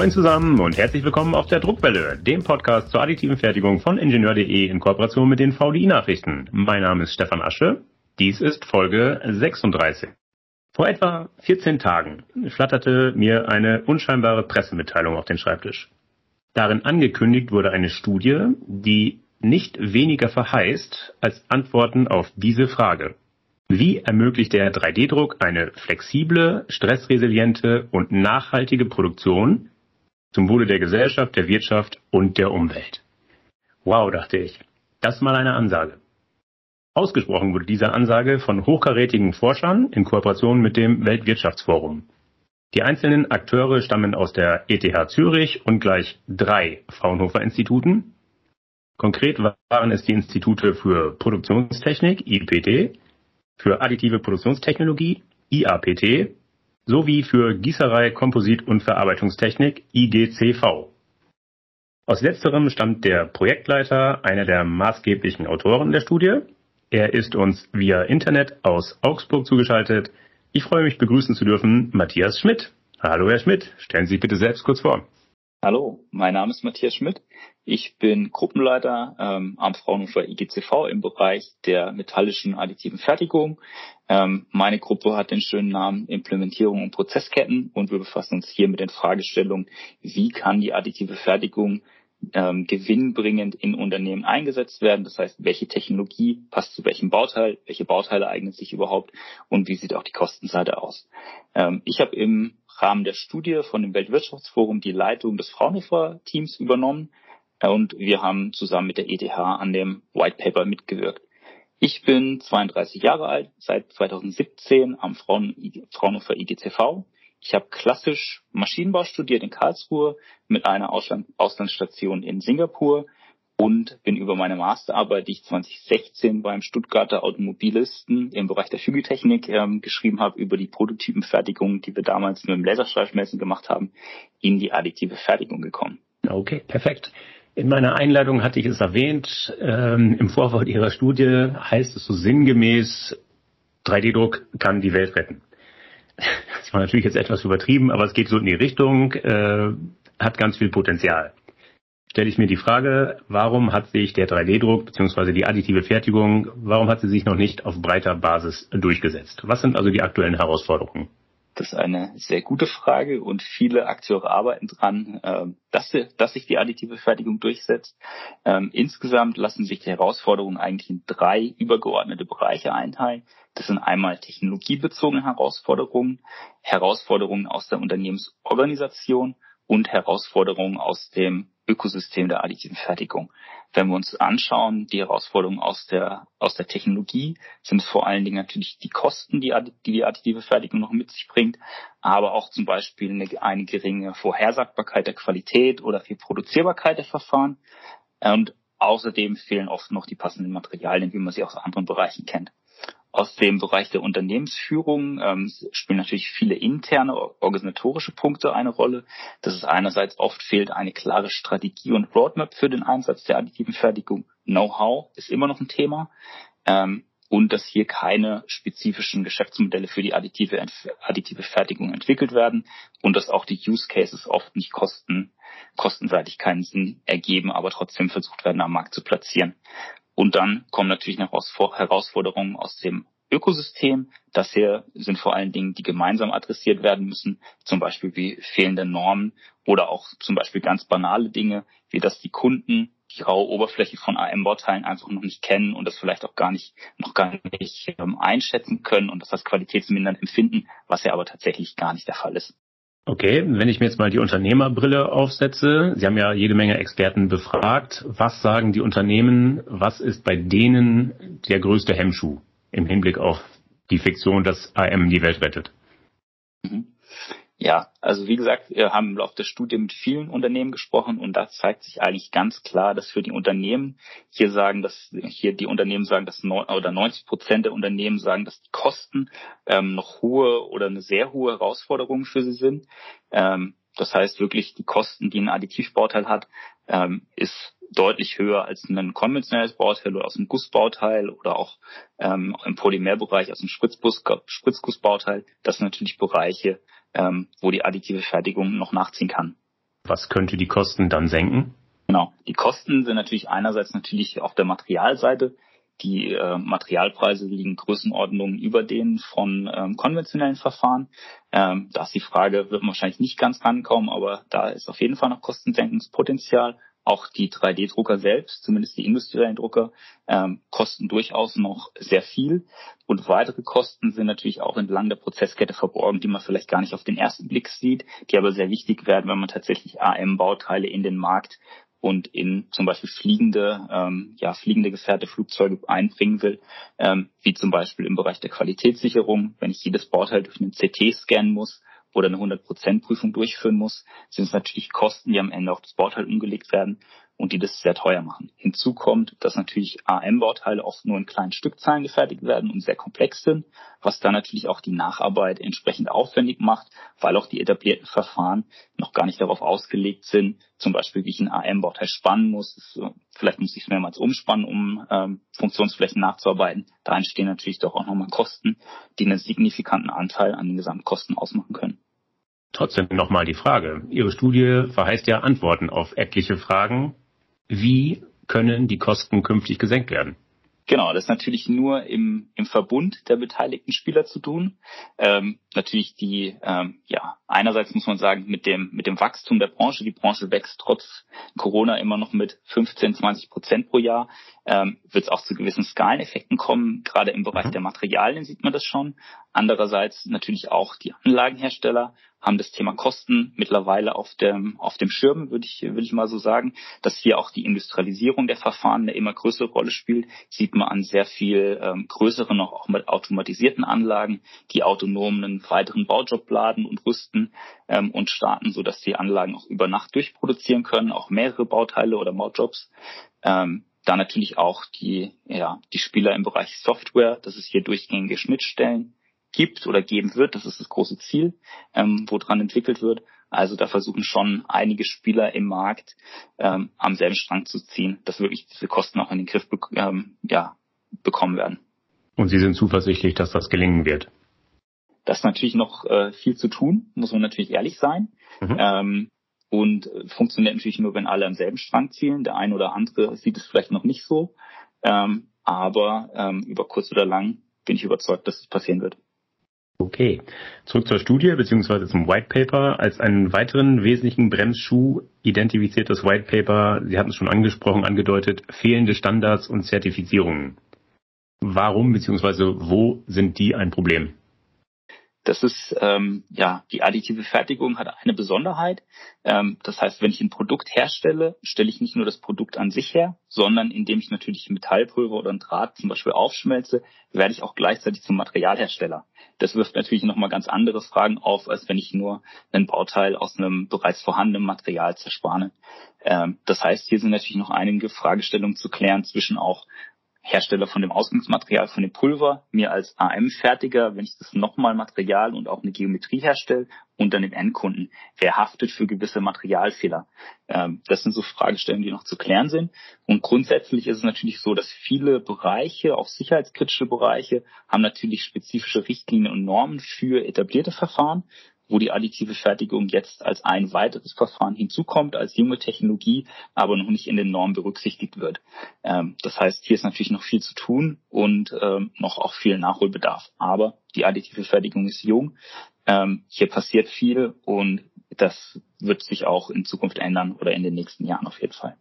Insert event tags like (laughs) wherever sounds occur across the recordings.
Moin zusammen und herzlich willkommen auf der Druckwelle, dem Podcast zur additiven Fertigung von Ingenieur.de in Kooperation mit den VDI-Nachrichten. Mein Name ist Stefan Asche. Dies ist Folge 36. Vor etwa 14 Tagen flatterte mir eine unscheinbare Pressemitteilung auf den Schreibtisch. Darin angekündigt wurde eine Studie, die nicht weniger verheißt als Antworten auf diese Frage. Wie ermöglicht der 3D-Druck eine flexible, stressresiliente und nachhaltige Produktion zum Wohle der Gesellschaft, der Wirtschaft und der Umwelt? Wow, dachte ich. Das mal eine Ansage. Ausgesprochen wurde diese Ansage von hochkarätigen Forschern in Kooperation mit dem Weltwirtschaftsforum. Die einzelnen Akteure stammen aus der ETH Zürich und gleich drei Fraunhofer Instituten. Konkret waren es die Institute für Produktionstechnik, IPT, für additive Produktionstechnologie, IAPT, sowie für Gießerei, Komposit und Verarbeitungstechnik, IGCV. Aus letzterem stammt der Projektleiter, einer der maßgeblichen Autoren der Studie. Er ist uns via Internet aus Augsburg zugeschaltet. Ich freue mich begrüßen zu dürfen Matthias Schmidt. Hallo Herr Schmidt, stellen Sie sich bitte selbst kurz vor. Hallo, mein Name ist Matthias Schmidt. Ich bin Gruppenleiter ähm, am Fraunhofer IGCV im Bereich der metallischen additiven Fertigung. Ähm, meine Gruppe hat den schönen Namen Implementierung und Prozessketten und wir befassen uns hier mit den Fragestellungen, wie kann die additive Fertigung ähm, gewinnbringend in Unternehmen eingesetzt werden. Das heißt, welche Technologie passt zu welchem Bauteil, welche Bauteile eignen sich überhaupt und wie sieht auch die Kostenseite aus. Ähm, ich habe im Rahmen der Studie von dem Weltwirtschaftsforum die Leitung des Fraunhofer-Teams übernommen und wir haben zusammen mit der ETH an dem White Paper mitgewirkt. Ich bin 32 Jahre alt, seit 2017 am Fraunhofer IGCV. Ich habe klassisch Maschinenbau studiert in Karlsruhe mit einer Ausland Auslandsstation in Singapur und bin über meine Masterarbeit, die ich 2016 beim Stuttgarter Automobilisten im Bereich der Fügetechnik ähm, geschrieben habe, über die Prototypenfertigung, die wir damals mit dem Laserstreifmessen gemacht haben, in die additive Fertigung gekommen. Okay, perfekt. In meiner Einleitung hatte ich es erwähnt, ähm, im Vorfeld Ihrer Studie heißt es so sinngemäß, 3D-Druck kann die Welt retten. Das war natürlich jetzt etwas übertrieben, aber es geht so in die Richtung, äh, hat ganz viel Potenzial stelle ich mir die Frage, warum hat sich der 3D-Druck bzw. die additive Fertigung, warum hat sie sich noch nicht auf breiter Basis durchgesetzt? Was sind also die aktuellen Herausforderungen? Das ist eine sehr gute Frage und viele Akteure arbeiten dran, ähm, dass, dass sich die additive Fertigung durchsetzt. Ähm, insgesamt lassen sich die Herausforderungen eigentlich in drei übergeordnete Bereiche einteilen. Das sind einmal technologiebezogene Herausforderungen, Herausforderungen aus der Unternehmensorganisation und Herausforderungen aus dem Ökosystem der additiven Fertigung. Wenn wir uns anschauen, die Herausforderungen aus der, aus der Technologie sind es vor allen Dingen natürlich die Kosten, die, die die additive Fertigung noch mit sich bringt, aber auch zum Beispiel eine, eine geringe Vorhersagbarkeit der Qualität oder die Produzierbarkeit der Verfahren. Und außerdem fehlen oft noch die passenden Materialien, wie man sie aus anderen Bereichen kennt. Aus dem Bereich der Unternehmensführung ähm, spielen natürlich viele interne organisatorische Punkte eine Rolle. Das ist einerseits oft fehlt eine klare Strategie und Roadmap für den Einsatz der additiven Fertigung. Know-how ist immer noch ein Thema. Ähm, und dass hier keine spezifischen Geschäftsmodelle für die additive, additive Fertigung entwickelt werden und dass auch die Use Cases oft nicht kosten, kostenseitig keinen Sinn ergeben, aber trotzdem versucht werden, am Markt zu platzieren. Und dann kommen natürlich noch Herausforderungen aus dem Ökosystem. Das hier sind vor allen Dingen, die gemeinsam adressiert werden müssen, zum Beispiel wie fehlende Normen oder auch zum Beispiel ganz banale Dinge, wie dass die Kunden die raue Oberfläche von AM-Bauteilen einfach noch nicht kennen und das vielleicht auch gar nicht, noch gar nicht ähm, einschätzen können und das als qualitätsmindernd empfinden, was ja aber tatsächlich gar nicht der Fall ist. Okay, wenn ich mir jetzt mal die Unternehmerbrille aufsetze, Sie haben ja jede Menge Experten befragt. Was sagen die Unternehmen? Was ist bei denen der größte Hemmschuh im Hinblick auf die Fiktion, dass AM die Welt rettet? Mhm. Ja, also wie gesagt, wir haben im Laufe der Studie mit vielen Unternehmen gesprochen und da zeigt sich eigentlich ganz klar, dass für die Unternehmen hier sagen, dass hier die Unternehmen sagen, dass neun, oder 90 Prozent der Unternehmen sagen, dass die Kosten ähm, noch hohe oder eine sehr hohe Herausforderung für sie sind. Ähm, das heißt wirklich, die Kosten, die ein Additivbauteil hat, ähm, ist deutlich höher als ein konventionelles Bauteil oder aus einem Gussbauteil oder auch ähm, im Polymerbereich aus einem Spritzgussbauteil. Das sind natürlich Bereiche, ähm, wo die additive Fertigung noch nachziehen kann. Was könnte die Kosten dann senken? Genau. Die Kosten sind natürlich einerseits natürlich auf der Materialseite. Die äh, Materialpreise liegen Größenordnungen über denen von ähm, konventionellen Verfahren. Ähm, da ist die Frage, wird man wahrscheinlich nicht ganz rankommen, aber da ist auf jeden Fall noch Kostensenkungspotenzial. Auch die 3D-Drucker selbst, zumindest die industriellen Drucker, ähm, kosten durchaus noch sehr viel. Und weitere Kosten sind natürlich auch entlang der Prozesskette verborgen, die man vielleicht gar nicht auf den ersten Blick sieht, die aber sehr wichtig werden, wenn man tatsächlich AM-Bauteile in den Markt und in zum Beispiel fliegende, ähm, ja, fliegende Gefährte, Flugzeuge einbringen will, ähm, wie zum Beispiel im Bereich der Qualitätssicherung, wenn ich jedes Bauteil durch einen CT scannen muss oder eine 100%-Prüfung durchführen muss, sind es natürlich Kosten, die am Ende auf das Bauteil umgelegt werden und die das sehr teuer machen. Hinzu kommt, dass natürlich AM-Bauteile oft nur in kleinen Stückzahlen gefertigt werden und sehr komplex sind, was dann natürlich auch die Nacharbeit entsprechend aufwendig macht, weil auch die etablierten Verfahren noch gar nicht darauf ausgelegt sind, zum Beispiel wie ich ein AM-Bauteil spannen muss. Vielleicht muss ich es mehrmals umspannen, um ähm, Funktionsflächen nachzuarbeiten. Da entstehen natürlich doch auch nochmal Kosten, die einen signifikanten Anteil an den Gesamtkosten ausmachen können. Trotzdem nochmal die Frage. Ihre Studie verheißt ja Antworten auf etliche Fragen. Wie können die Kosten künftig gesenkt werden? Genau, das ist natürlich nur im, im Verbund der beteiligten Spieler zu tun. Ähm, natürlich die, ähm, ja, einerseits muss man sagen, mit dem, mit dem Wachstum der Branche, die Branche wächst trotz Corona immer noch mit 15, 20 Prozent pro Jahr, ähm, wird es auch zu gewissen Skaleneffekten kommen. Gerade im Bereich mhm. der Materialien sieht man das schon. Andererseits natürlich auch die Anlagenhersteller haben das Thema Kosten mittlerweile auf dem, auf dem Schirm, würde ich, würde ich mal so sagen, dass hier auch die Industrialisierung der Verfahren eine immer größere Rolle spielt, sieht man an sehr viel ähm, größeren, noch auch mit automatisierten Anlagen, die autonom einen weiteren Baujob laden und rüsten ähm, und starten, so dass die Anlagen auch über Nacht durchproduzieren können, auch mehrere Bauteile oder Baujobs. Ähm, da natürlich auch die, ja, die Spieler im Bereich Software, dass es hier durchgängige Schnittstellen gibt oder geben wird. Das ist das große Ziel, ähm, woran entwickelt wird. Also da versuchen schon einige Spieler im Markt ähm, am selben Strang zu ziehen, dass wirklich diese Kosten auch in den Griff be ähm, ja, bekommen werden. Und Sie sind zuversichtlich, dass das gelingen wird? Das ist natürlich noch äh, viel zu tun, muss man natürlich ehrlich sein. Mhm. Ähm, und äh, funktioniert natürlich nur, wenn alle am selben Strang zielen. Der eine oder andere sieht es vielleicht noch nicht so. Ähm, aber ähm, über kurz oder lang bin ich überzeugt, dass es passieren wird. Okay, zurück zur Studie bzw. zum White Paper. Als einen weiteren wesentlichen Bremsschuh identifiziert das White Paper, Sie hatten es schon angesprochen, angedeutet, fehlende Standards und Zertifizierungen. Warum bzw. wo sind die ein Problem? Das ist ähm, ja die additive Fertigung hat eine Besonderheit. Ähm, das heißt, wenn ich ein Produkt herstelle, stelle ich nicht nur das Produkt an sich her, sondern indem ich natürlich Metallpulver oder ein Draht zum Beispiel aufschmelze, werde ich auch gleichzeitig zum Materialhersteller. Das wirft natürlich nochmal ganz andere Fragen auf, als wenn ich nur ein Bauteil aus einem bereits vorhandenen Material zerspane. Ähm, das heißt, hier sind natürlich noch einige Fragestellungen zu klären zwischen auch Hersteller von dem Ausgangsmaterial, von dem Pulver, mir als AM-Fertiger, wenn ich das nochmal Material und auch eine Geometrie herstelle und dann den Endkunden. Wer haftet für gewisse Materialfehler? Ähm, das sind so Fragestellungen, die noch zu klären sind. Und grundsätzlich ist es natürlich so, dass viele Bereiche, auch sicherheitskritische Bereiche, haben natürlich spezifische Richtlinien und Normen für etablierte Verfahren wo die additive Fertigung jetzt als ein weiteres Verfahren hinzukommt, als junge Technologie, aber noch nicht in den Normen berücksichtigt wird. Ähm, das heißt, hier ist natürlich noch viel zu tun und ähm, noch auch viel Nachholbedarf. Aber die additive Fertigung ist jung. Ähm, hier passiert viel und das wird sich auch in Zukunft ändern oder in den nächsten Jahren auf jeden Fall.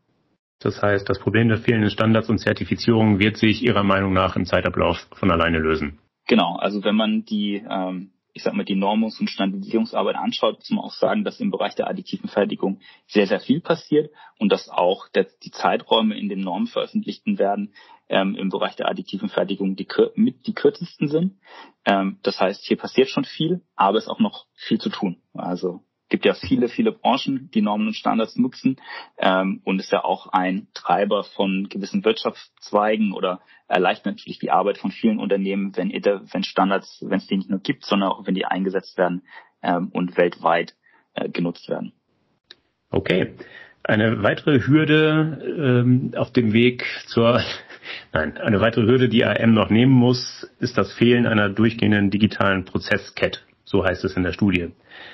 Das heißt, das Problem der fehlenden Standards und Zertifizierungen wird sich Ihrer Meinung nach im Zeitablauf von alleine lösen. Genau, also wenn man die ähm, ich sag mal, die Normungs- und Standardisierungsarbeit anschaut, muss man auch sagen, dass im Bereich der additiven Fertigung sehr, sehr viel passiert und dass auch der, die Zeiträume in den Normen veröffentlichten werden ähm, im Bereich der additiven Fertigung die, mit die kürzesten sind. Ähm, das heißt, hier passiert schon viel, aber es ist auch noch viel zu tun. Also gibt ja viele, viele Branchen, die Normen und Standards nutzen ähm, und ist ja auch ein Treiber von gewissen Wirtschaftszweigen oder erleichtert natürlich die Arbeit von vielen Unternehmen, wenn, wenn Standards, wenn es die nicht nur gibt, sondern auch wenn die eingesetzt werden ähm, und weltweit äh, genutzt werden. Okay. Eine weitere Hürde ähm, auf dem Weg zur (laughs) Nein, eine weitere Hürde, die AM noch nehmen muss, ist das Fehlen einer durchgehenden digitalen Prozesskette. So heißt es in der Studie.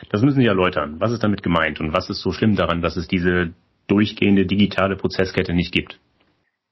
Das müssen Sie erläutern. Was ist damit gemeint und was ist so schlimm daran, dass es diese durchgehende digitale Prozesskette nicht gibt?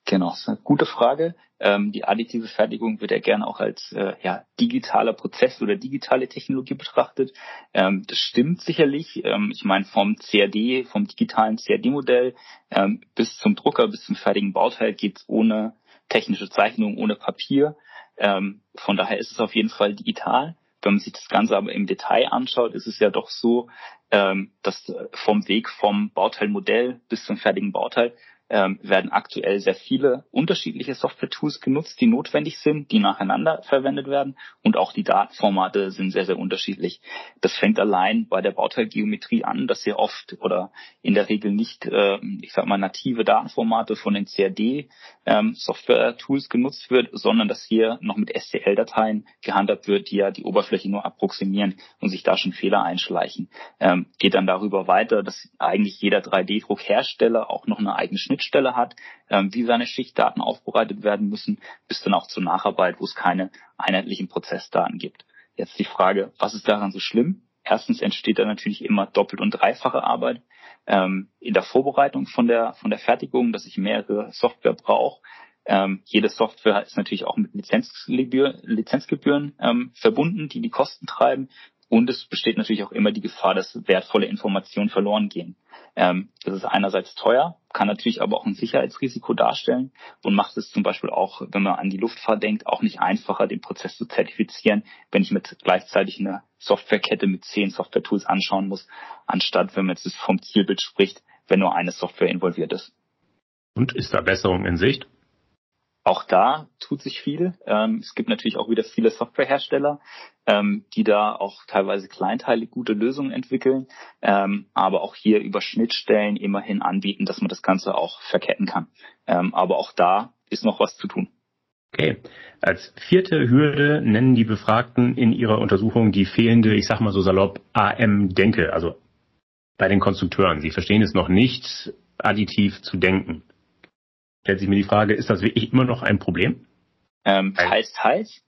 Genau, das ist eine gute Frage. Ähm, die additive Fertigung wird ja gerne auch als äh, ja, digitaler Prozess oder digitale Technologie betrachtet. Ähm, das stimmt sicherlich. Ähm, ich meine, vom CAD, vom digitalen CAD-Modell ähm, bis zum Drucker, bis zum fertigen Bauteil geht's ohne technische Zeichnung, ohne Papier. Ähm, von daher ist es auf jeden Fall digital. Wenn man sich das Ganze aber im Detail anschaut, ist es ja doch so, ähm, dass vom Weg vom Bauteilmodell bis zum fertigen Bauteil ähm, werden aktuell sehr viele unterschiedliche Software-Tools genutzt, die notwendig sind, die nacheinander verwendet werden und auch die Datenformate sind sehr, sehr unterschiedlich. Das fängt allein bei der Bauteilgeometrie an, dass sehr oft oder in der Regel nicht, äh, ich sag mal, native Datenformate von den CAD-Software-Tools ähm, genutzt wird, sondern dass hier noch mit STL-Dateien gehandhabt wird, die ja die Oberfläche nur approximieren und sich da schon Fehler einschleichen. Ähm, geht dann darüber weiter, dass eigentlich jeder 3D-Druckhersteller auch noch eine eigene Schnittstelle Schnittstelle hat, ähm, wie seine Schichtdaten aufbereitet werden müssen, bis dann auch zur Nacharbeit, wo es keine einheitlichen Prozessdaten gibt. Jetzt die Frage, was ist daran so schlimm? Erstens entsteht da natürlich immer doppelt und dreifache Arbeit ähm, in der Vorbereitung von der von der Fertigung, dass ich mehrere Software brauche. Ähm, jede Software ist natürlich auch mit Lizenzgebühren, Lizenzgebühren ähm, verbunden, die die Kosten treiben. Und es besteht natürlich auch immer die Gefahr, dass wertvolle Informationen verloren gehen. Ähm, das ist einerseits teuer, kann natürlich aber auch ein Sicherheitsrisiko darstellen und macht es zum Beispiel auch, wenn man an die Luftfahrt denkt, auch nicht einfacher, den Prozess zu zertifizieren, wenn ich mit gleichzeitig eine Softwarekette mit zehn Software-Tools anschauen muss, anstatt wenn man jetzt vom Zielbild spricht, wenn nur eine Software involviert ist. Und ist da Besserung in Sicht? Auch da tut sich viel. Ähm, es gibt natürlich auch wieder viele Softwarehersteller, ähm, die da auch teilweise kleinteilig gute Lösungen entwickeln, ähm, aber auch hier über Schnittstellen immerhin anbieten, dass man das Ganze auch verketten kann. Ähm, aber auch da ist noch was zu tun. Okay. Als vierte Hürde nennen die Befragten in ihrer Untersuchung die fehlende, ich sag mal so salopp, AM-Denke, also bei den Konstrukteuren. Sie verstehen es noch nicht, additiv zu denken stellt sich mir die Frage, ist das wirklich immer noch ein Problem? Ähm, teils, teils.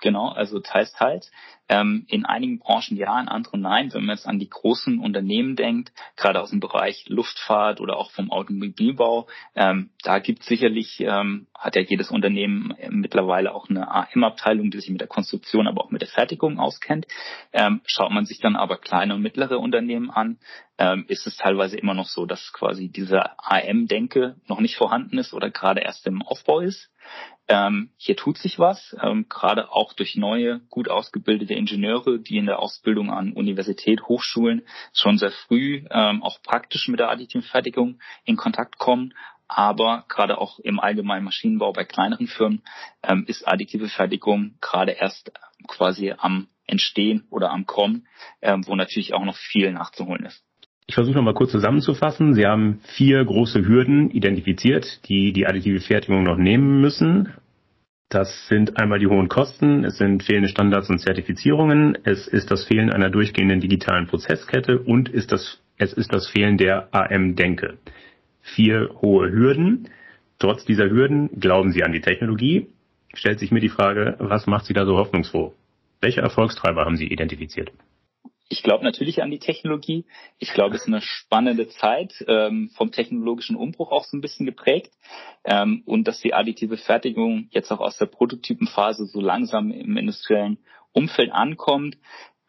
Genau, also teils, teils. Ähm, in einigen Branchen ja, in anderen nein. Wenn man jetzt an die großen Unternehmen denkt, gerade aus dem Bereich Luftfahrt oder auch vom Automobilbau, ähm, da gibt sicherlich, ähm, hat ja jedes Unternehmen mittlerweile auch eine AM-Abteilung, die sich mit der Konstruktion, aber auch mit der Fertigung auskennt. Ähm, schaut man sich dann aber kleine und mittlere Unternehmen an, ähm, ist es teilweise immer noch so, dass quasi diese AM-Denke noch nicht vorhanden ist oder gerade erst im Aufbau ist. Ähm, hier tut sich was, ähm, gerade auch durch neue, gut ausgebildete Ingenieure, die in der Ausbildung an Universität, Hochschulen schon sehr früh ähm, auch praktisch mit der additiven Fertigung in Kontakt kommen. Aber gerade auch im allgemeinen Maschinenbau bei kleineren Firmen ähm, ist additive Fertigung gerade erst quasi am Entstehen oder am Kommen, ähm, wo natürlich auch noch viel nachzuholen ist. Ich versuche nochmal kurz zusammenzufassen. Sie haben vier große Hürden identifiziert, die die additive Fertigung noch nehmen müssen. Das sind einmal die hohen Kosten, es sind fehlende Standards und Zertifizierungen, es ist das Fehlen einer durchgehenden digitalen Prozesskette und ist das, es ist das Fehlen der AM-Denke. Vier hohe Hürden. Trotz dieser Hürden glauben Sie an die Technologie. Stellt sich mir die Frage, was macht Sie da so hoffnungsfroh? Welche Erfolgstreiber haben Sie identifiziert? Ich glaube natürlich an die Technologie. Ich glaube, es ist eine spannende Zeit, ähm, vom technologischen Umbruch auch so ein bisschen geprägt. Ähm, und dass die additive Fertigung jetzt auch aus der Prototypenphase so langsam im industriellen Umfeld ankommt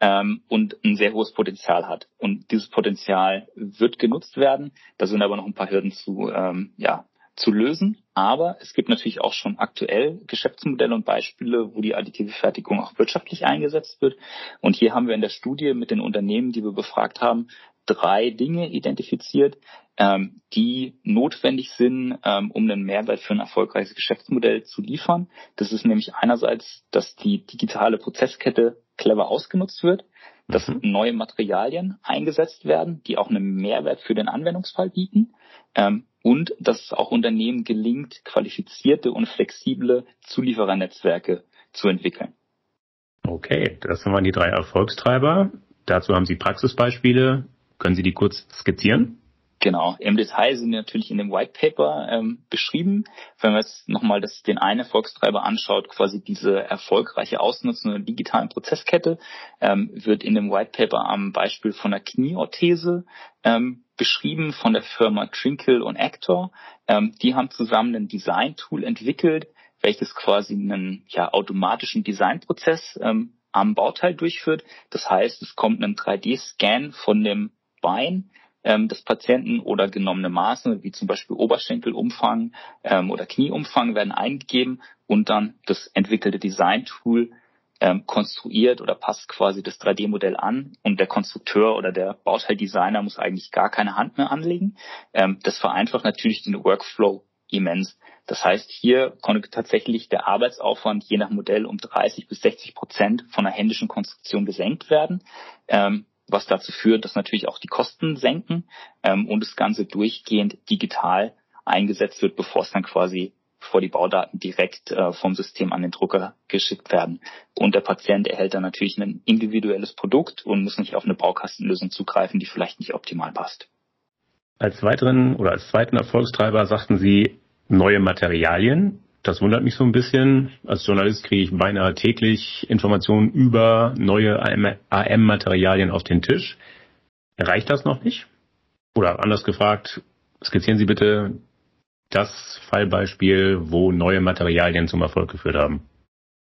ähm, und ein sehr hohes Potenzial hat. Und dieses Potenzial wird genutzt werden. Da sind aber noch ein paar Hürden zu, ähm, ja, zu lösen. Aber es gibt natürlich auch schon aktuell Geschäftsmodelle und Beispiele, wo die additive Fertigung auch wirtschaftlich eingesetzt wird. Und hier haben wir in der Studie mit den Unternehmen, die wir befragt haben, drei Dinge identifiziert, ähm, die notwendig sind, ähm, um einen Mehrwert für ein erfolgreiches Geschäftsmodell zu liefern. Das ist nämlich einerseits, dass die digitale Prozesskette clever ausgenutzt wird, dass mhm. neue Materialien eingesetzt werden, die auch einen Mehrwert für den Anwendungsfall bieten ähm, und dass es auch Unternehmen gelingt, qualifizierte und flexible Zulieferernetzwerke zu entwickeln. Okay, das waren die drei Erfolgstreiber. Dazu haben Sie Praxisbeispiele. Können Sie die kurz skizzieren? Genau, im Detail sind natürlich in dem White Paper ähm, beschrieben. Wenn man jetzt nochmal das, den einen Erfolgstreiber anschaut, quasi diese erfolgreiche Ausnutzung der digitalen Prozesskette, ähm, wird in dem White Paper am Beispiel von der Knieorthese ähm, beschrieben von der Firma Trinkle und Actor. Ähm, die haben zusammen ein Design-Tool entwickelt, welches quasi einen ja, automatischen Designprozess ähm, am Bauteil durchführt. Das heißt, es kommt ein 3D-Scan von dem Bein ähm, des Patienten oder genommene Maße, wie zum Beispiel Oberschenkelumfang ähm, oder Knieumfang, werden eingegeben und dann das entwickelte Design-Tool ähm, konstruiert oder passt quasi das 3D-Modell an und der Konstrukteur oder der Bauteildesigner muss eigentlich gar keine Hand mehr anlegen. Ähm, das vereinfacht natürlich den Workflow immens. Das heißt, hier konnte tatsächlich der Arbeitsaufwand je nach Modell um 30 bis 60 Prozent von der händischen Konstruktion gesenkt werden. Ähm, was dazu führt, dass natürlich auch die Kosten senken ähm, und das Ganze durchgehend digital eingesetzt wird, bevor es dann quasi bevor die Baudaten direkt äh, vom System an den Drucker geschickt werden. Und der Patient erhält dann natürlich ein individuelles Produkt und muss nicht auf eine Baukastenlösung zugreifen, die vielleicht nicht optimal passt. Als weiteren oder als zweiten Erfolgstreiber sagten Sie neue Materialien. Das wundert mich so ein bisschen. Als Journalist kriege ich beinahe täglich Informationen über neue AM-Materialien auf den Tisch. Reicht das noch nicht? Oder anders gefragt, skizzieren Sie bitte das Fallbeispiel, wo neue Materialien zum Erfolg geführt haben.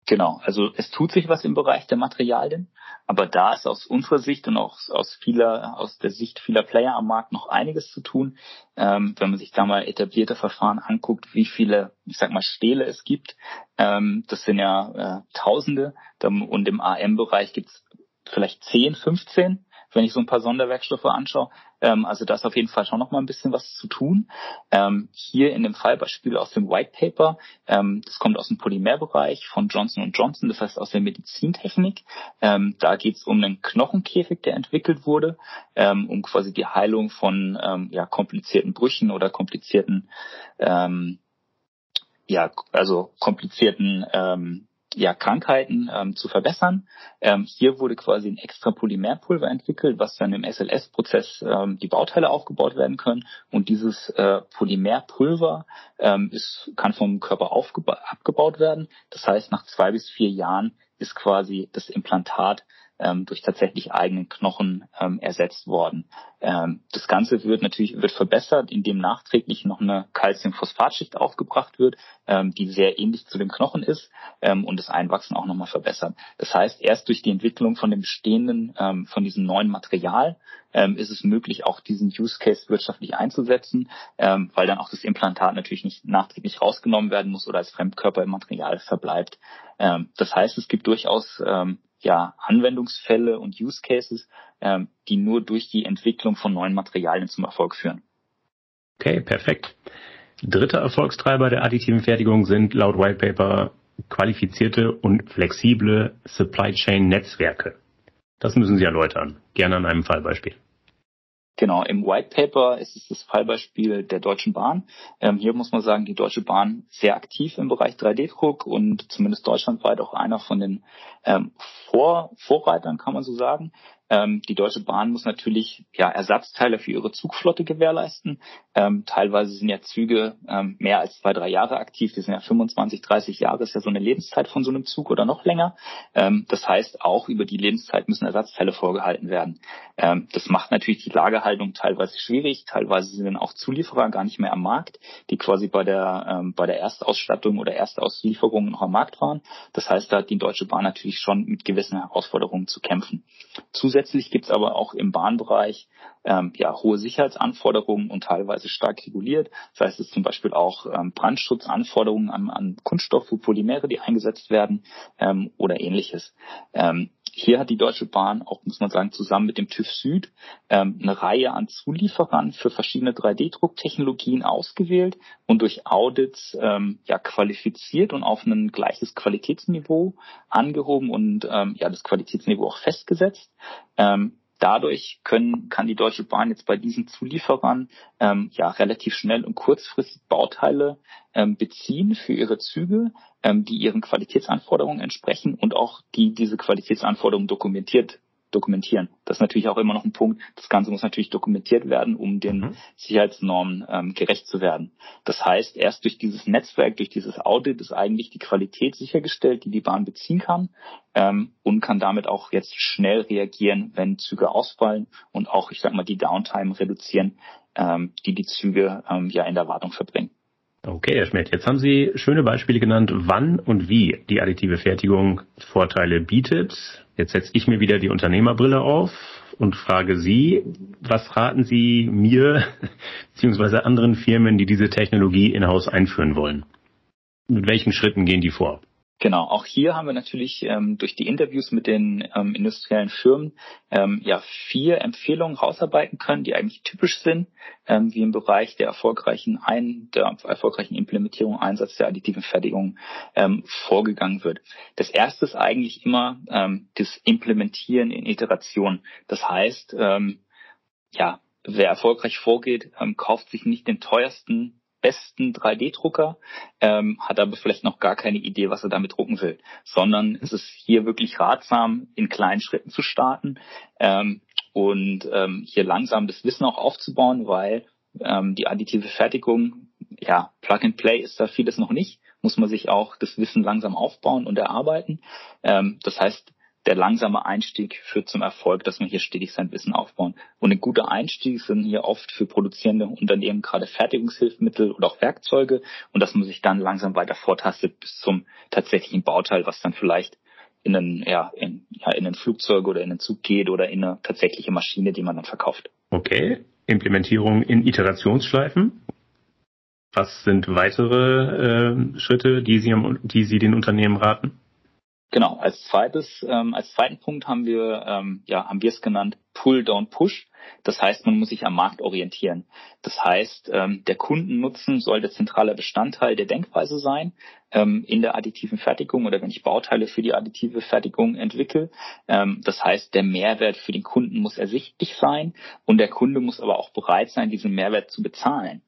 Genau, also es tut sich was im Bereich der Materialien, aber da ist aus unserer Sicht und auch aus vieler, aus der Sicht vieler Player am Markt noch einiges zu tun. Ähm, wenn man sich da mal etablierte Verfahren anguckt, wie viele, ich sag mal, Stähle es gibt, ähm, das sind ja äh, Tausende und im AM-Bereich gibt es vielleicht 10, 15 wenn ich so ein paar Sonderwerkstoffe anschaue. Ähm, also da ist auf jeden Fall schon noch mal ein bisschen was zu tun. Ähm, hier in dem Fallbeispiel aus dem White Paper, ähm, das kommt aus dem Polymerbereich von Johnson Johnson, das heißt aus der Medizintechnik. Ähm, da geht es um einen Knochenkäfig, der entwickelt wurde, ähm, um quasi die Heilung von ähm, ja, komplizierten Brüchen oder komplizierten ähm, ja, also komplizierten ähm, ja, Krankheiten ähm, zu verbessern. Ähm, hier wurde quasi ein extra Polymerpulver entwickelt, was dann im SLS-Prozess ähm, die Bauteile aufgebaut werden können. Und dieses äh, Polymerpulver ähm, ist, kann vom Körper abgebaut werden. Das heißt, nach zwei bis vier Jahren ist quasi das Implantat ähm, durch tatsächlich eigenen Knochen ähm, ersetzt worden. Ähm, das Ganze wird natürlich wird verbessert, indem nachträglich noch eine Calciumphosphatschicht aufgebracht wird, ähm, die sehr ähnlich zu dem Knochen ist ähm, und das Einwachsen auch nochmal verbessert. Das heißt, erst durch die Entwicklung von dem bestehenden, ähm, von diesem neuen Material ähm, ist es möglich, auch diesen Use Case wirtschaftlich einzusetzen, ähm, weil dann auch das Implantat natürlich nicht nachträglich rausgenommen werden muss oder als Fremdkörper im Material verbleibt. Ähm, das heißt, es gibt durchaus ähm, ja, Anwendungsfälle und Use Cases, ähm, die nur durch die Entwicklung von neuen Materialien zum Erfolg führen. Okay, perfekt. Dritter Erfolgstreiber der additiven Fertigung sind laut White Paper qualifizierte und flexible Supply Chain Netzwerke. Das müssen Sie erläutern. Gerne an einem Fallbeispiel. Genau, im White Paper ist es das Fallbeispiel der Deutschen Bahn. Ähm, hier muss man sagen, die Deutsche Bahn sehr aktiv im Bereich 3D-Druck und zumindest deutschlandweit auch einer von den ähm, Vor Vorreitern, kann man so sagen. Ähm, die Deutsche Bahn muss natürlich ja, Ersatzteile für ihre Zugflotte gewährleisten. Ähm, teilweise sind ja Züge ähm, mehr als zwei, drei Jahre aktiv. Die sind ja 25, 30 Jahre, ist ja so eine Lebenszeit von so einem Zug oder noch länger. Ähm, das heißt, auch über die Lebenszeit müssen Ersatzteile vorgehalten werden. Ähm, das macht natürlich die Lagerhaltung teilweise schwierig. Teilweise sind dann auch Zulieferer gar nicht mehr am Markt, die quasi bei der, ähm, bei der Erstausstattung oder Erstauslieferung noch am Markt waren. Das heißt, da hat die Deutsche Bahn natürlich schon mit gewissen Herausforderungen zu kämpfen. Zusätzlich gibt es aber auch im Bahnbereich ähm, ja, hohe Sicherheitsanforderungen und teilweise stark reguliert. Das heißt, es zum Beispiel auch ähm, Brandschutzanforderungen an, an Kunststoffe, Polymere, die eingesetzt werden ähm, oder ähnliches. Ähm, hier hat die Deutsche Bahn auch, muss man sagen, zusammen mit dem TÜV Süd ähm, eine Reihe an Zulieferern für verschiedene 3D-Drucktechnologien ausgewählt und durch Audits ähm, ja qualifiziert und auf ein gleiches Qualitätsniveau angehoben und ähm, ja das Qualitätsniveau auch festgesetzt. Ähm, dadurch können, kann die Deutsche Bahn jetzt bei diesen Zulieferern ähm, ja relativ schnell und kurzfristig Bauteile ähm, beziehen für ihre Züge, ähm, die ihren Qualitätsanforderungen entsprechen und auch die diese Qualitätsanforderungen dokumentiert dokumentieren. Das ist natürlich auch immer noch ein Punkt. Das Ganze muss natürlich dokumentiert werden, um den mhm. Sicherheitsnormen ähm, gerecht zu werden. Das heißt, erst durch dieses Netzwerk, durch dieses Audit ist eigentlich die Qualität sichergestellt, die die Bahn beziehen kann ähm, und kann damit auch jetzt schnell reagieren, wenn Züge ausfallen und auch, ich sag mal, die Downtime reduzieren, ähm, die die Züge ähm, ja in der Wartung verbringen. Okay, Herr Schmidt, jetzt haben Sie schöne Beispiele genannt, wann und wie die additive Fertigung Vorteile bietet. Jetzt setze ich mir wieder die Unternehmerbrille auf und frage Sie, was raten Sie mir (laughs) bzw. anderen Firmen, die diese Technologie in-house einführen wollen? Mit welchen Schritten gehen die vor? Genau, auch hier haben wir natürlich ähm, durch die Interviews mit den ähm, industriellen Firmen ähm, ja vier Empfehlungen rausarbeiten können, die eigentlich typisch sind, ähm, wie im Bereich der erfolgreichen Ein der erfolgreichen Implementierung Einsatz der additiven Fertigung ähm, vorgegangen wird. Das erste ist eigentlich immer ähm, das Implementieren in Iteration. Das heißt, ähm, ja, wer erfolgreich vorgeht, ähm, kauft sich nicht den teuersten besten 3D-Drucker, ähm, hat aber vielleicht noch gar keine Idee, was er damit drucken will, sondern es ist hier wirklich ratsam, in kleinen Schritten zu starten ähm, und ähm, hier langsam das Wissen auch aufzubauen, weil ähm, die additive Fertigung, ja, Plug and Play ist da vieles noch nicht, muss man sich auch das Wissen langsam aufbauen und erarbeiten. Ähm, das heißt, der langsame Einstieg führt zum Erfolg, dass man hier stetig sein Wissen aufbauen. Und ein guter Einstieg sind hier oft für produzierende Unternehmen gerade Fertigungshilfsmittel oder auch Werkzeuge und dass man sich dann langsam weiter vortastet bis zum tatsächlichen Bauteil, was dann vielleicht in einen, ja, in, ja, in ein Flugzeug oder in einen Zug geht oder in eine tatsächliche Maschine, die man dann verkauft. Okay. Implementierung in Iterationsschleifen. Was sind weitere äh, Schritte, die Sie, die Sie den Unternehmen raten? Genau, als zweites, ähm, als zweiten Punkt haben wir, ähm, ja, haben wir es genannt Pull Down Push. Das heißt, man muss sich am Markt orientieren. Das heißt, ähm, der Kundennutzen soll der zentrale Bestandteil der Denkweise sein ähm, in der additiven Fertigung oder wenn ich Bauteile für die additive Fertigung entwickle. Ähm, das heißt, der Mehrwert für den Kunden muss ersichtlich sein und der Kunde muss aber auch bereit sein, diesen Mehrwert zu bezahlen.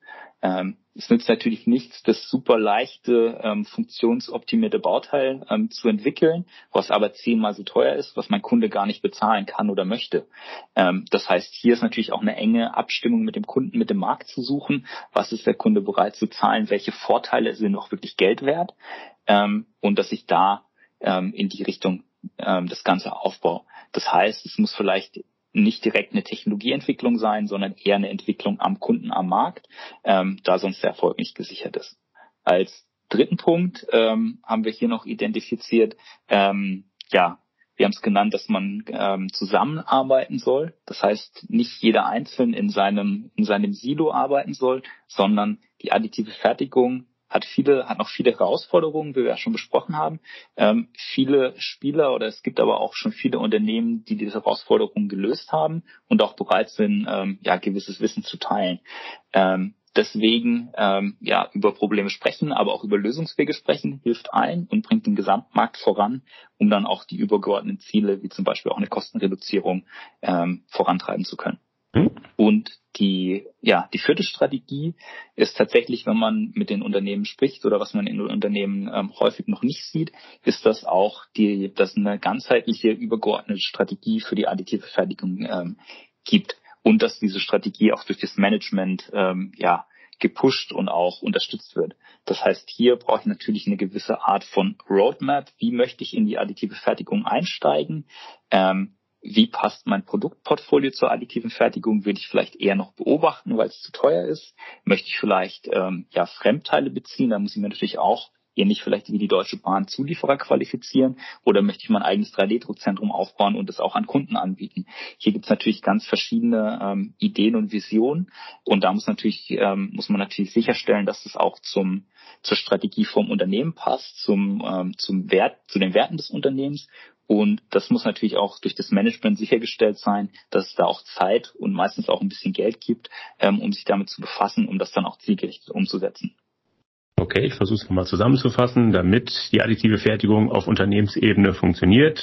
Ähm, es nützt natürlich nichts, das super leichte, ähm, funktionsoptimierte Bauteil ähm, zu entwickeln, was aber zehnmal so teuer ist, was mein Kunde gar nicht bezahlen kann oder möchte. Ähm, das heißt, hier ist natürlich auch eine enge Abstimmung mit dem Kunden, mit dem Markt zu suchen. Was ist der Kunde bereit zu zahlen? Welche Vorteile sind auch wirklich Geld wert? Ähm, und dass ich da ähm, in die Richtung das Ganze aufbaue. Das heißt, es muss vielleicht nicht direkt eine Technologieentwicklung sein, sondern eher eine Entwicklung am Kunden, am Markt, ähm, da sonst der Erfolg nicht gesichert ist. Als dritten Punkt ähm, haben wir hier noch identifiziert, ähm, ja, wir haben es genannt, dass man ähm, zusammenarbeiten soll. Das heißt, nicht jeder einzeln in seinem, in seinem Silo arbeiten soll, sondern die additive Fertigung hat viele, hat noch viele Herausforderungen, wie wir ja schon besprochen haben. Ähm, viele Spieler oder es gibt aber auch schon viele Unternehmen, die diese Herausforderungen gelöst haben und auch bereit sind, ähm, ja, gewisses Wissen zu teilen. Ähm, deswegen ähm, ja über Probleme sprechen, aber auch über Lösungswege sprechen hilft allen und bringt den Gesamtmarkt voran, um dann auch die übergeordneten Ziele wie zum Beispiel auch eine Kostenreduzierung ähm, vorantreiben zu können. Hm? Und die, ja, die vierte Strategie ist tatsächlich, wenn man mit den Unternehmen spricht oder was man in Unternehmen ähm, häufig noch nicht sieht, ist das auch die, dass eine ganzheitliche übergeordnete Strategie für die additive Fertigung ähm, gibt und dass diese Strategie auch durch das Management ähm, ja gepusht und auch unterstützt wird. Das heißt, hier brauche ich natürlich eine gewisse Art von Roadmap. Wie möchte ich in die additive Fertigung einsteigen? Ähm, wie passt mein Produktportfolio zur additiven Fertigung, würde ich vielleicht eher noch beobachten, weil es zu teuer ist. Möchte ich vielleicht ähm, ja Fremdteile beziehen, dann muss ich mir natürlich auch ähnlich vielleicht wie die Deutsche Bahn Zulieferer qualifizieren. Oder möchte ich mein eigenes 3D-Druckzentrum aufbauen und es auch an Kunden anbieten. Hier gibt es natürlich ganz verschiedene ähm, Ideen und Visionen. Und da muss natürlich ähm, muss man natürlich sicherstellen, dass es auch zum zur Strategie vom Unternehmen passt, zum ähm, zum Wert zu den Werten des Unternehmens und das muss natürlich auch durch das Management sichergestellt sein, dass es da auch Zeit und meistens auch ein bisschen Geld gibt, ähm, um sich damit zu befassen, um das dann auch zielgerichtet umzusetzen. Okay, ich versuche es nochmal zusammenzufassen. Damit die additive Fertigung auf Unternehmensebene funktioniert,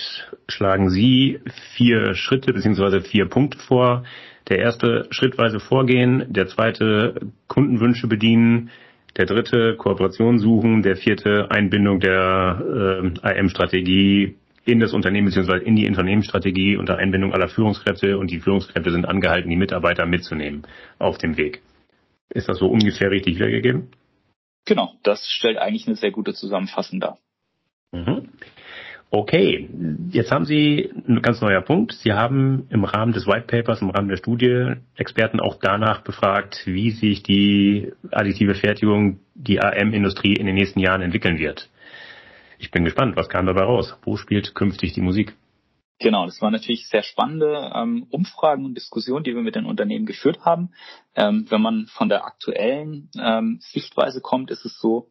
schlagen Sie vier Schritte bzw. vier Punkte vor. Der erste schrittweise Vorgehen, der zweite Kundenwünsche bedienen, der dritte Kooperation suchen, der vierte Einbindung der äh, IM-Strategie in das Unternehmen bzw. in die Unternehmensstrategie unter Einbindung aller Führungskräfte und die Führungskräfte sind angehalten, die Mitarbeiter mitzunehmen auf dem Weg. Ist das so ungefähr richtig wiedergegeben? Genau, das stellt eigentlich eine sehr gute Zusammenfassung dar. Mhm. Okay, jetzt haben Sie ein ganz neuer Punkt. Sie haben im Rahmen des White Papers, im Rahmen der Studie Experten auch danach befragt, wie sich die additive Fertigung, die AM-Industrie in den nächsten Jahren entwickeln wird. Ich bin gespannt, was kam dabei raus? Wo spielt künftig die Musik? Genau, das waren natürlich sehr spannende ähm, Umfragen und Diskussionen, die wir mit den Unternehmen geführt haben. Ähm, wenn man von der aktuellen ähm, Sichtweise kommt, ist es so,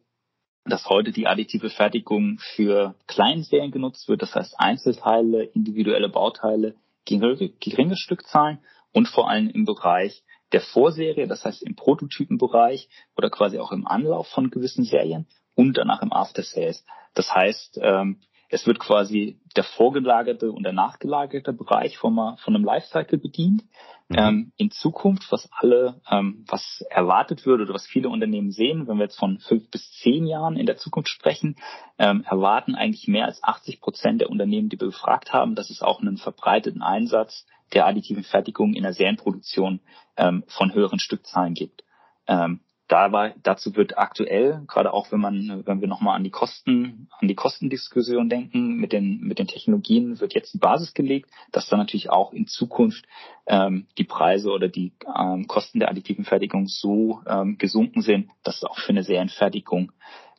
dass heute die additive Fertigung für Kleinserien genutzt wird, das heißt Einzelteile, individuelle Bauteile, geringe, geringe Stückzahlen und vor allem im Bereich der Vorserie, das heißt im Prototypenbereich oder quasi auch im Anlauf von gewissen Serien und danach im After Sales. Das heißt, ähm, es wird quasi der vorgelagerte und der nachgelagerte Bereich von, von einem Lifecycle bedient. Mhm. Ähm, in Zukunft, was alle, ähm, was erwartet wird oder was viele Unternehmen sehen, wenn wir jetzt von fünf bis zehn Jahren in der Zukunft sprechen, ähm, erwarten eigentlich mehr als 80 Prozent der Unternehmen, die wir befragt haben, dass es auch einen verbreiteten Einsatz der additiven Fertigung in der Serienproduktion ähm, von höheren Stückzahlen gibt. Dabei, dazu wird aktuell, gerade auch wenn man, wenn wir nochmal an die Kosten, an die Kostendiskussion denken, mit den, mit den Technologien wird jetzt die Basis gelegt, dass dann natürlich auch in Zukunft ähm, die Preise oder die ähm, Kosten der additiven Fertigung so ähm, gesunken sind, dass es auch für eine Serienfertigung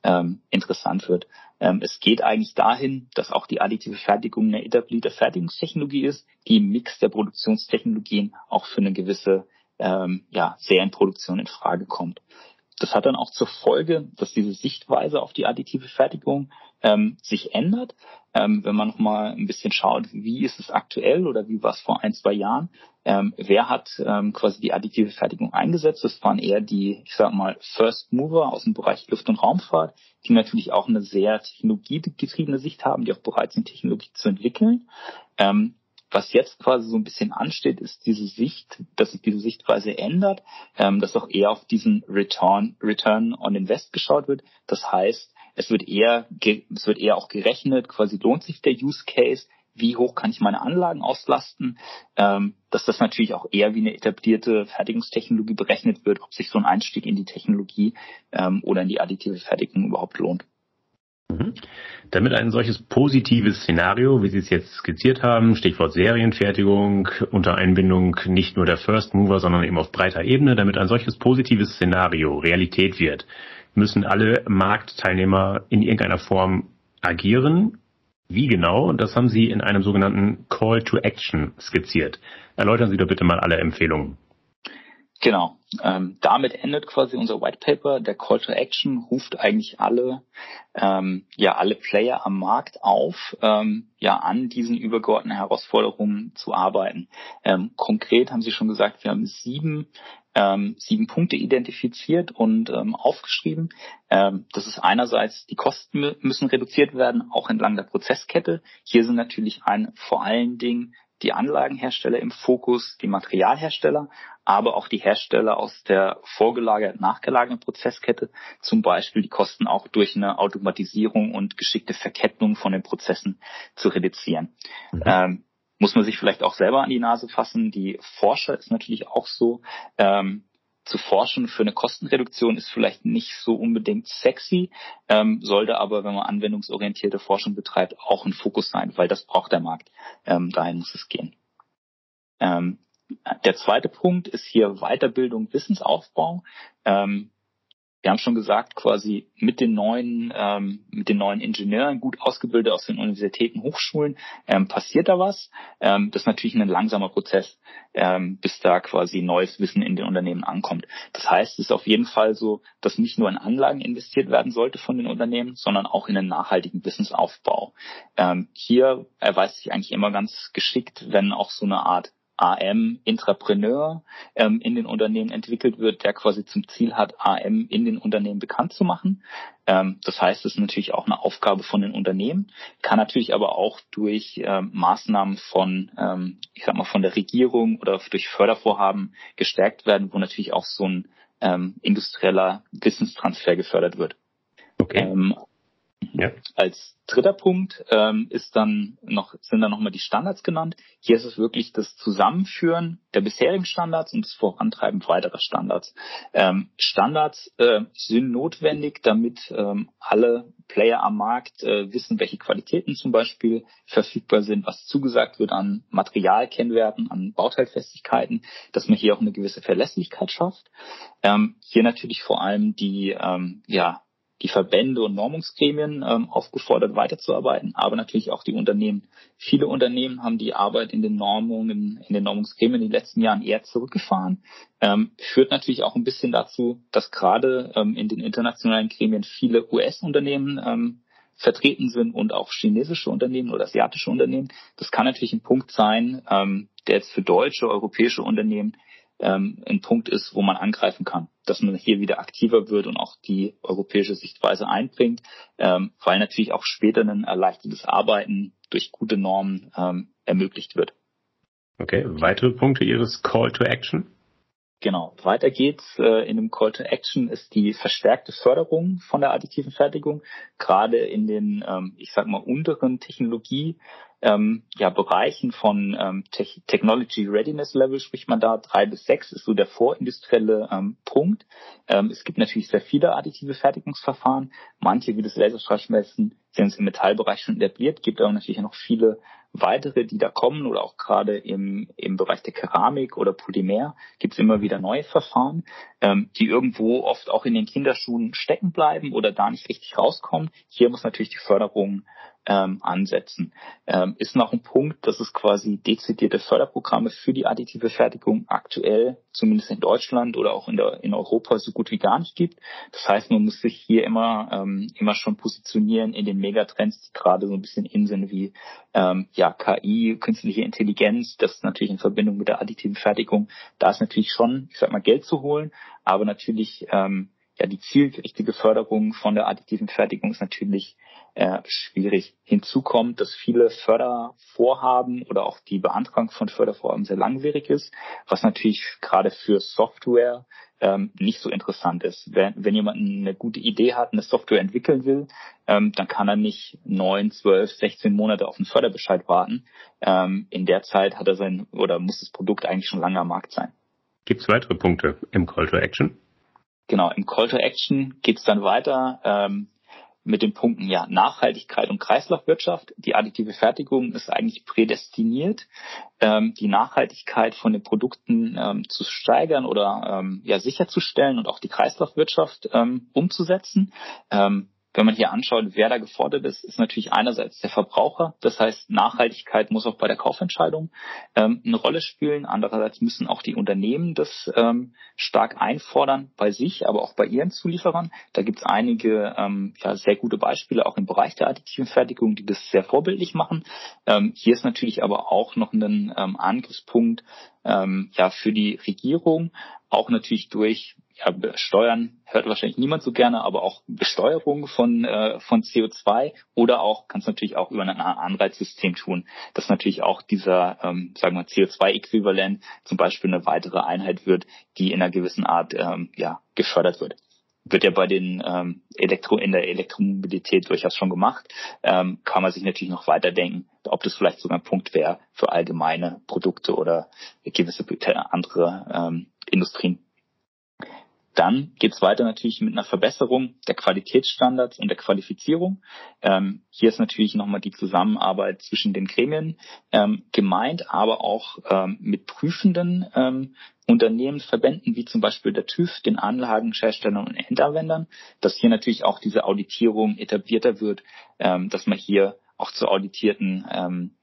ähm, interessant wird. Ähm, es geht eigentlich dahin, dass auch die additive Fertigung eine etablierte Fertigungstechnologie ist, die im Mix der Produktionstechnologien auch für eine gewisse ähm, ja, Serienproduktion in Frage kommt. Das hat dann auch zur Folge, dass diese Sichtweise auf die additive Fertigung ähm, sich ändert. Ähm, wenn man nochmal ein bisschen schaut, wie ist es aktuell oder wie war es vor ein, zwei Jahren, ähm, wer hat ähm, quasi die additive Fertigung eingesetzt? Das waren eher die, ich sag mal, First Mover aus dem Bereich Luft- und Raumfahrt, die natürlich auch eine sehr technologiegetriebene Sicht haben, die auch bereit sind, Technologie zu entwickeln. Ähm, was jetzt quasi so ein bisschen ansteht, ist diese Sicht, dass sich diese Sichtweise ändert, ähm, dass auch eher auf diesen Return, Return on Invest geschaut wird. Das heißt, es wird eher, es wird eher auch gerechnet, quasi lohnt sich der Use Case, wie hoch kann ich meine Anlagen auslasten, ähm, dass das natürlich auch eher wie eine etablierte Fertigungstechnologie berechnet wird, ob sich so ein Einstieg in die Technologie ähm, oder in die additive Fertigung überhaupt lohnt. Mhm. Damit ein solches positives Szenario, wie Sie es jetzt skizziert haben, Stichwort Serienfertigung unter Einbindung nicht nur der First Mover, sondern eben auf breiter Ebene, damit ein solches positives Szenario Realität wird, müssen alle Marktteilnehmer in irgendeiner Form agieren. Wie genau? Das haben Sie in einem sogenannten Call to Action skizziert. Erläutern Sie doch bitte mal alle Empfehlungen. Genau. Ähm, damit endet quasi unser White Paper. Der Call to Action ruft eigentlich alle, ähm, ja, alle Player am Markt auf, ähm, ja, an diesen übergeordneten Herausforderungen zu arbeiten. Ähm, konkret haben Sie schon gesagt, wir haben sieben ähm, sieben Punkte identifiziert und ähm, aufgeschrieben. Ähm, das ist einerseits, die Kosten müssen reduziert werden, auch entlang der Prozesskette. Hier sind natürlich ein, vor allen Dingen die Anlagenhersteller im Fokus, die Materialhersteller, aber auch die Hersteller aus der vorgelagerten, nachgelagerten Prozesskette, zum Beispiel die Kosten auch durch eine Automatisierung und geschickte Verkettung von den Prozessen zu reduzieren. Mhm. Ähm, muss man sich vielleicht auch selber an die Nase fassen. Die Forscher ist natürlich auch so. Ähm, zu forschen für eine Kostenreduktion ist vielleicht nicht so unbedingt sexy, ähm, sollte aber, wenn man anwendungsorientierte Forschung betreibt, auch ein Fokus sein, weil das braucht der Markt. Ähm, dahin muss es gehen. Ähm, der zweite Punkt ist hier Weiterbildung, Wissensaufbau. Ähm, wir haben schon gesagt, quasi mit den neuen, ähm, mit den neuen Ingenieuren, gut ausgebildet aus den Universitäten, Hochschulen, ähm, passiert da was. Ähm, das ist natürlich ein langsamer Prozess, ähm, bis da quasi neues Wissen in den Unternehmen ankommt. Das heißt, es ist auf jeden Fall so, dass nicht nur in Anlagen investiert werden sollte von den Unternehmen, sondern auch in einen nachhaltigen Wissensaufbau. Ähm, hier erweist sich eigentlich immer ganz geschickt, wenn auch so eine Art AM Intrapreneur ähm, in den Unternehmen entwickelt wird, der quasi zum Ziel hat, AM in den Unternehmen bekannt zu machen. Ähm, das heißt, es ist natürlich auch eine Aufgabe von den Unternehmen, kann natürlich aber auch durch ähm, Maßnahmen von, ähm, ich sag mal, von der Regierung oder durch Fördervorhaben gestärkt werden, wo natürlich auch so ein ähm, industrieller Wissenstransfer gefördert wird. Okay. Ähm, Ja. Als dritter Punkt ähm, ist dann noch, sind dann nochmal die Standards genannt. Hier ist es wirklich das Zusammenführen der bisherigen Standards und das Vorantreiben weiterer Standards. Ähm, Standards äh, sind notwendig, damit ähm, alle Player am Markt äh, wissen, welche Qualitäten zum Beispiel verfügbar sind, was zugesagt wird an Materialkennwerten, an Bauteilfestigkeiten, dass man hier auch eine gewisse Verlässlichkeit schafft. Ähm, hier natürlich vor allem die ähm, ja, die Verbände und Normungsgremien ähm, aufgefordert, weiterzuarbeiten, aber natürlich auch die Unternehmen. Viele Unternehmen haben die Arbeit in den Normungen, in den Normungsgremien in den letzten Jahren eher zurückgefahren. Ähm, führt natürlich auch ein bisschen dazu, dass gerade ähm, in den internationalen Gremien viele US-Unternehmen ähm, vertreten sind und auch chinesische Unternehmen oder asiatische Unternehmen. Das kann natürlich ein Punkt sein, ähm, der jetzt für deutsche, europäische Unternehmen ähm, ein Punkt ist, wo man angreifen kann, dass man hier wieder aktiver wird und auch die europäische Sichtweise einbringt, ähm, weil natürlich auch später ein erleichtertes Arbeiten durch gute Normen ähm, ermöglicht wird. Okay, weitere Punkte Ihres Call to Action? Genau, weiter geht's. Äh, in dem Call to Action ist die verstärkte Förderung von der additiven Fertigung, gerade in den, ähm, ich sag mal, unteren Technologie ähm, ja, Bereichen von ähm, Te Technology Readiness Level spricht man da. Drei bis sechs ist so der vorindustrielle ähm, Punkt. Ähm, es gibt natürlich sehr viele additive Fertigungsverfahren. Manche, wie das Laserstrahlschmelzen, sind im Metallbereich schon etabliert. Gibt aber natürlich noch viele weitere, die da kommen oder auch gerade im, im Bereich der Keramik oder Polymer gibt es immer wieder neue Verfahren, ähm, die irgendwo oft auch in den Kinderschuhen stecken bleiben oder da nicht richtig rauskommen. Hier muss natürlich die Förderung ähm, ansetzen. Ähm, ist noch ein Punkt, dass es quasi dezidierte Förderprogramme für die additive Fertigung aktuell, zumindest in Deutschland oder auch in, der, in Europa, so gut wie gar nicht gibt. Das heißt, man muss sich hier immer, ähm, immer schon positionieren in den Megatrends, die gerade so ein bisschen in sind, wie ähm, ja, KI, künstliche Intelligenz, das ist natürlich in Verbindung mit der additiven Fertigung. Da ist natürlich schon, ich sag mal, Geld zu holen, aber natürlich ähm, ja, die zielgerichtete Förderung von der additiven Fertigung ist natürlich äh, schwierig. Hinzu kommt, dass viele Fördervorhaben oder auch die Beantragung von Fördervorhaben sehr langwierig ist, was natürlich gerade für Software ähm, nicht so interessant ist. Wenn, wenn jemand eine gute Idee hat, eine Software entwickeln will, ähm, dann kann er nicht neun, zwölf, sechzehn Monate auf einen Förderbescheid warten. Ähm, in der Zeit hat er sein oder muss das Produkt eigentlich schon lange am Markt sein. Gibt es weitere Punkte im Call to Action? Genau, im Call to Action geht es dann weiter ähm, mit den Punkten ja Nachhaltigkeit und Kreislaufwirtschaft. Die additive Fertigung ist eigentlich prädestiniert, ähm, die Nachhaltigkeit von den Produkten ähm, zu steigern oder ähm, ja sicherzustellen und auch die Kreislaufwirtschaft ähm, umzusetzen. Ähm, wenn man hier anschaut, wer da gefordert ist, ist natürlich einerseits der Verbraucher. Das heißt, Nachhaltigkeit muss auch bei der Kaufentscheidung ähm, eine Rolle spielen. Andererseits müssen auch die Unternehmen das ähm, stark einfordern bei sich, aber auch bei ihren Zulieferern. Da gibt es einige ähm, ja, sehr gute Beispiele auch im Bereich der additiven Fertigung, die das sehr vorbildlich machen. Ähm, hier ist natürlich aber auch noch ein ähm, Angriffspunkt ähm, ja, für die Regierung, auch natürlich durch ja, Steuern hört wahrscheinlich niemand so gerne, aber auch Besteuerung von, äh, von CO2 oder auch, kannst natürlich auch über ein Anreizsystem tun, dass natürlich auch dieser, ähm, sagen wir CO2-Äquivalent zum Beispiel eine weitere Einheit wird, die in einer gewissen Art ähm, ja, gefördert wird wird ja bei den ähm, Elektro in der Elektromobilität durchaus schon gemacht. Ähm, kann man sich natürlich noch weiterdenken, ob das vielleicht sogar ein Punkt wäre für allgemeine Produkte oder gewisse andere ähm, Industrien. Dann geht es weiter natürlich mit einer Verbesserung der Qualitätsstandards und der Qualifizierung. Ähm, hier ist natürlich nochmal die Zusammenarbeit zwischen den Gremien ähm, gemeint, aber auch ähm, mit prüfenden ähm, Unternehmen, Verbänden wie zum Beispiel der TÜV, den Anlagenherstellern und Endanwendern, dass hier natürlich auch diese Auditierung etablierter wird, ähm, dass man hier auch zu auditierten ähm,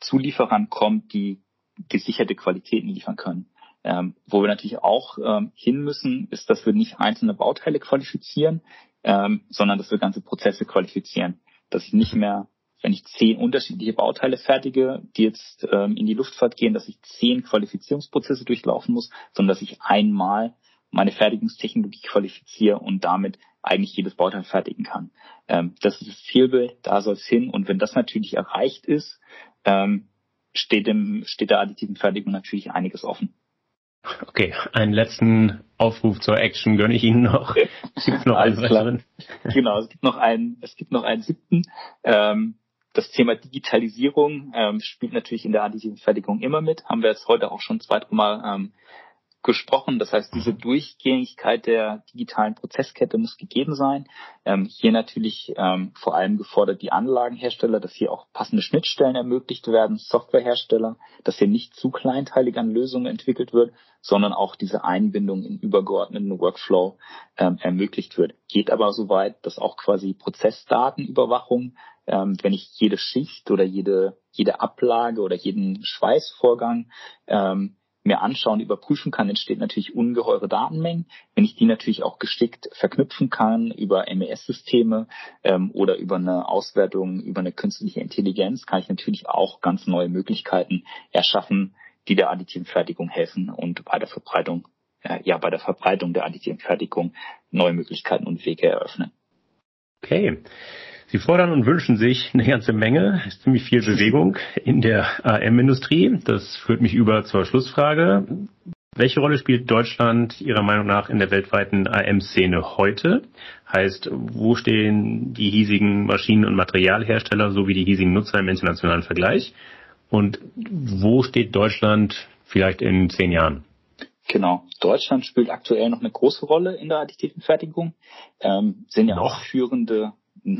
Zulieferern kommt, die gesicherte Qualitäten liefern können. Ähm, wo wir natürlich auch ähm, hin müssen, ist, dass wir nicht einzelne Bauteile qualifizieren, ähm, sondern dass wir ganze Prozesse qualifizieren. Dass ich nicht mehr, wenn ich zehn unterschiedliche Bauteile fertige, die jetzt ähm, in die Luftfahrt gehen, dass ich zehn Qualifizierungsprozesse durchlaufen muss, sondern dass ich einmal meine Fertigungstechnologie qualifiziere und damit eigentlich jedes Bauteil fertigen kann. Ähm, das ist das Zielbild, da soll es hin. Und wenn das natürlich erreicht ist, ähm, steht, dem, steht der additiven Fertigung natürlich einiges offen. Okay, einen letzten Aufruf zur Action gönne ich Ihnen noch. (laughs) Gibt noch einen weiteren? (laughs) Genau, es gibt noch einen, es gibt noch einen siebten. Ähm, das Thema Digitalisierung ähm, spielt natürlich in der additiven Fertigung immer mit. Haben wir jetzt heute auch schon zwei, drei Mal ähm, gesprochen. Das heißt, diese Durchgängigkeit der digitalen Prozesskette muss gegeben sein. Ähm, hier natürlich ähm, vor allem gefordert die Anlagenhersteller, dass hier auch passende Schnittstellen ermöglicht werden, Softwarehersteller, dass hier nicht zu kleinteilig an Lösungen entwickelt wird, sondern auch diese Einbindung in übergeordneten Workflow ähm, ermöglicht wird. Geht aber so weit, dass auch quasi Prozessdatenüberwachung, ähm, wenn ich jede Schicht oder jede, jede Ablage oder jeden Schweißvorgang ähm, mir anschauen, überprüfen kann, entsteht natürlich ungeheure Datenmengen. Wenn ich die natürlich auch geschickt verknüpfen kann über MES-Systeme ähm, oder über eine Auswertung, über eine künstliche Intelligenz, kann ich natürlich auch ganz neue Möglichkeiten erschaffen, die der additiven Fertigung helfen und bei der Verbreitung, äh, ja, bei der Verbreitung der additiven Fertigung neue Möglichkeiten und Wege eröffnen. Okay. Sie fordern und wünschen sich eine ganze Menge, ziemlich viel Bewegung in der AM-Industrie. Das führt mich über zur Schlussfrage. Welche Rolle spielt Deutschland Ihrer Meinung nach in der weltweiten AM-Szene heute? Heißt, wo stehen die hiesigen Maschinen- und Materialhersteller sowie die hiesigen Nutzer im internationalen Vergleich? Und wo steht Deutschland vielleicht in zehn Jahren? Genau. Deutschland spielt aktuell noch eine große Rolle in der additiven Fertigung. Ähm, sind ja auch führende (laughs)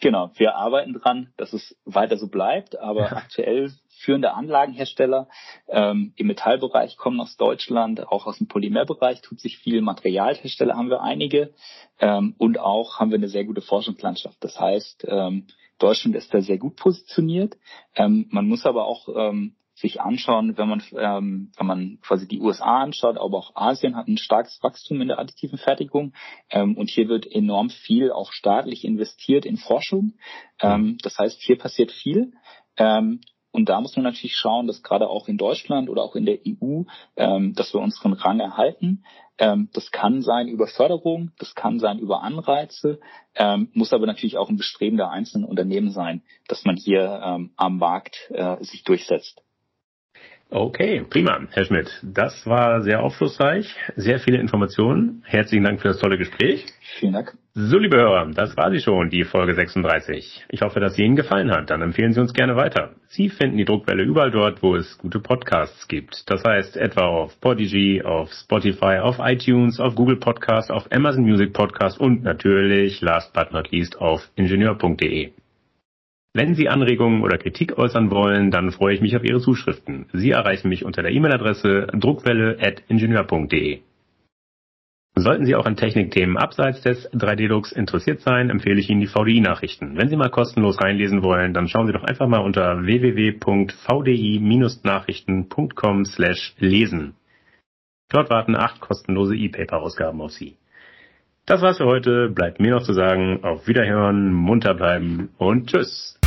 Genau, wir arbeiten dran, dass es weiter so bleibt, aber ja. aktuell führende Anlagenhersteller ähm, im Metallbereich kommen aus Deutschland, auch aus dem Polymerbereich tut sich viel, Materialhersteller haben wir einige ähm, und auch haben wir eine sehr gute Forschungslandschaft. Das heißt, ähm, Deutschland ist da sehr gut positioniert. Ähm, man muss aber auch ähm, sich anschauen, wenn man, ähm, wenn man quasi die USA anschaut, aber auch Asien hat ein starkes Wachstum in der additiven Fertigung ähm, und hier wird enorm viel auch staatlich investiert in Forschung. Ähm, das heißt, hier passiert viel. Ähm, und da muss man natürlich schauen, dass gerade auch in Deutschland oder auch in der EU, ähm, dass wir unseren Rang erhalten. Ähm, das kann sein über Förderung, das kann sein über Anreize, ähm, muss aber natürlich auch ein Bestreben der einzelnen Unternehmen sein, dass man hier ähm, am Markt äh, sich durchsetzt. Okay, prima, Herr Schmidt. Das war sehr aufschlussreich, sehr viele Informationen. Herzlichen Dank für das tolle Gespräch. Vielen Dank. So, liebe Hörer, das war sie schon, die Folge 36. Ich hoffe, dass sie Ihnen gefallen hat. Dann empfehlen Sie uns gerne weiter. Sie finden die Druckwelle überall dort, wo es gute Podcasts gibt. Das heißt etwa auf Podigy, auf Spotify, auf iTunes, auf Google Podcast, auf Amazon Music Podcast und natürlich, last but not least, auf ingenieur.de. Wenn Sie Anregungen oder Kritik äußern wollen, dann freue ich mich auf Ihre Zuschriften. Sie erreichen mich unter der E-Mail-Adresse druckwelle.ingenieur.de. Sollten Sie auch an Technikthemen abseits des 3D-Drucks interessiert sein, empfehle ich Ihnen die VDI-Nachrichten. Wenn Sie mal kostenlos reinlesen wollen, dann schauen Sie doch einfach mal unter www.vdi-nachrichten.com slash lesen. Dort warten acht kostenlose E-Paper-Ausgaben auf Sie. Das war's für heute. Bleibt mir noch zu sagen, auf Wiederhören, munter bleiben und tschüss.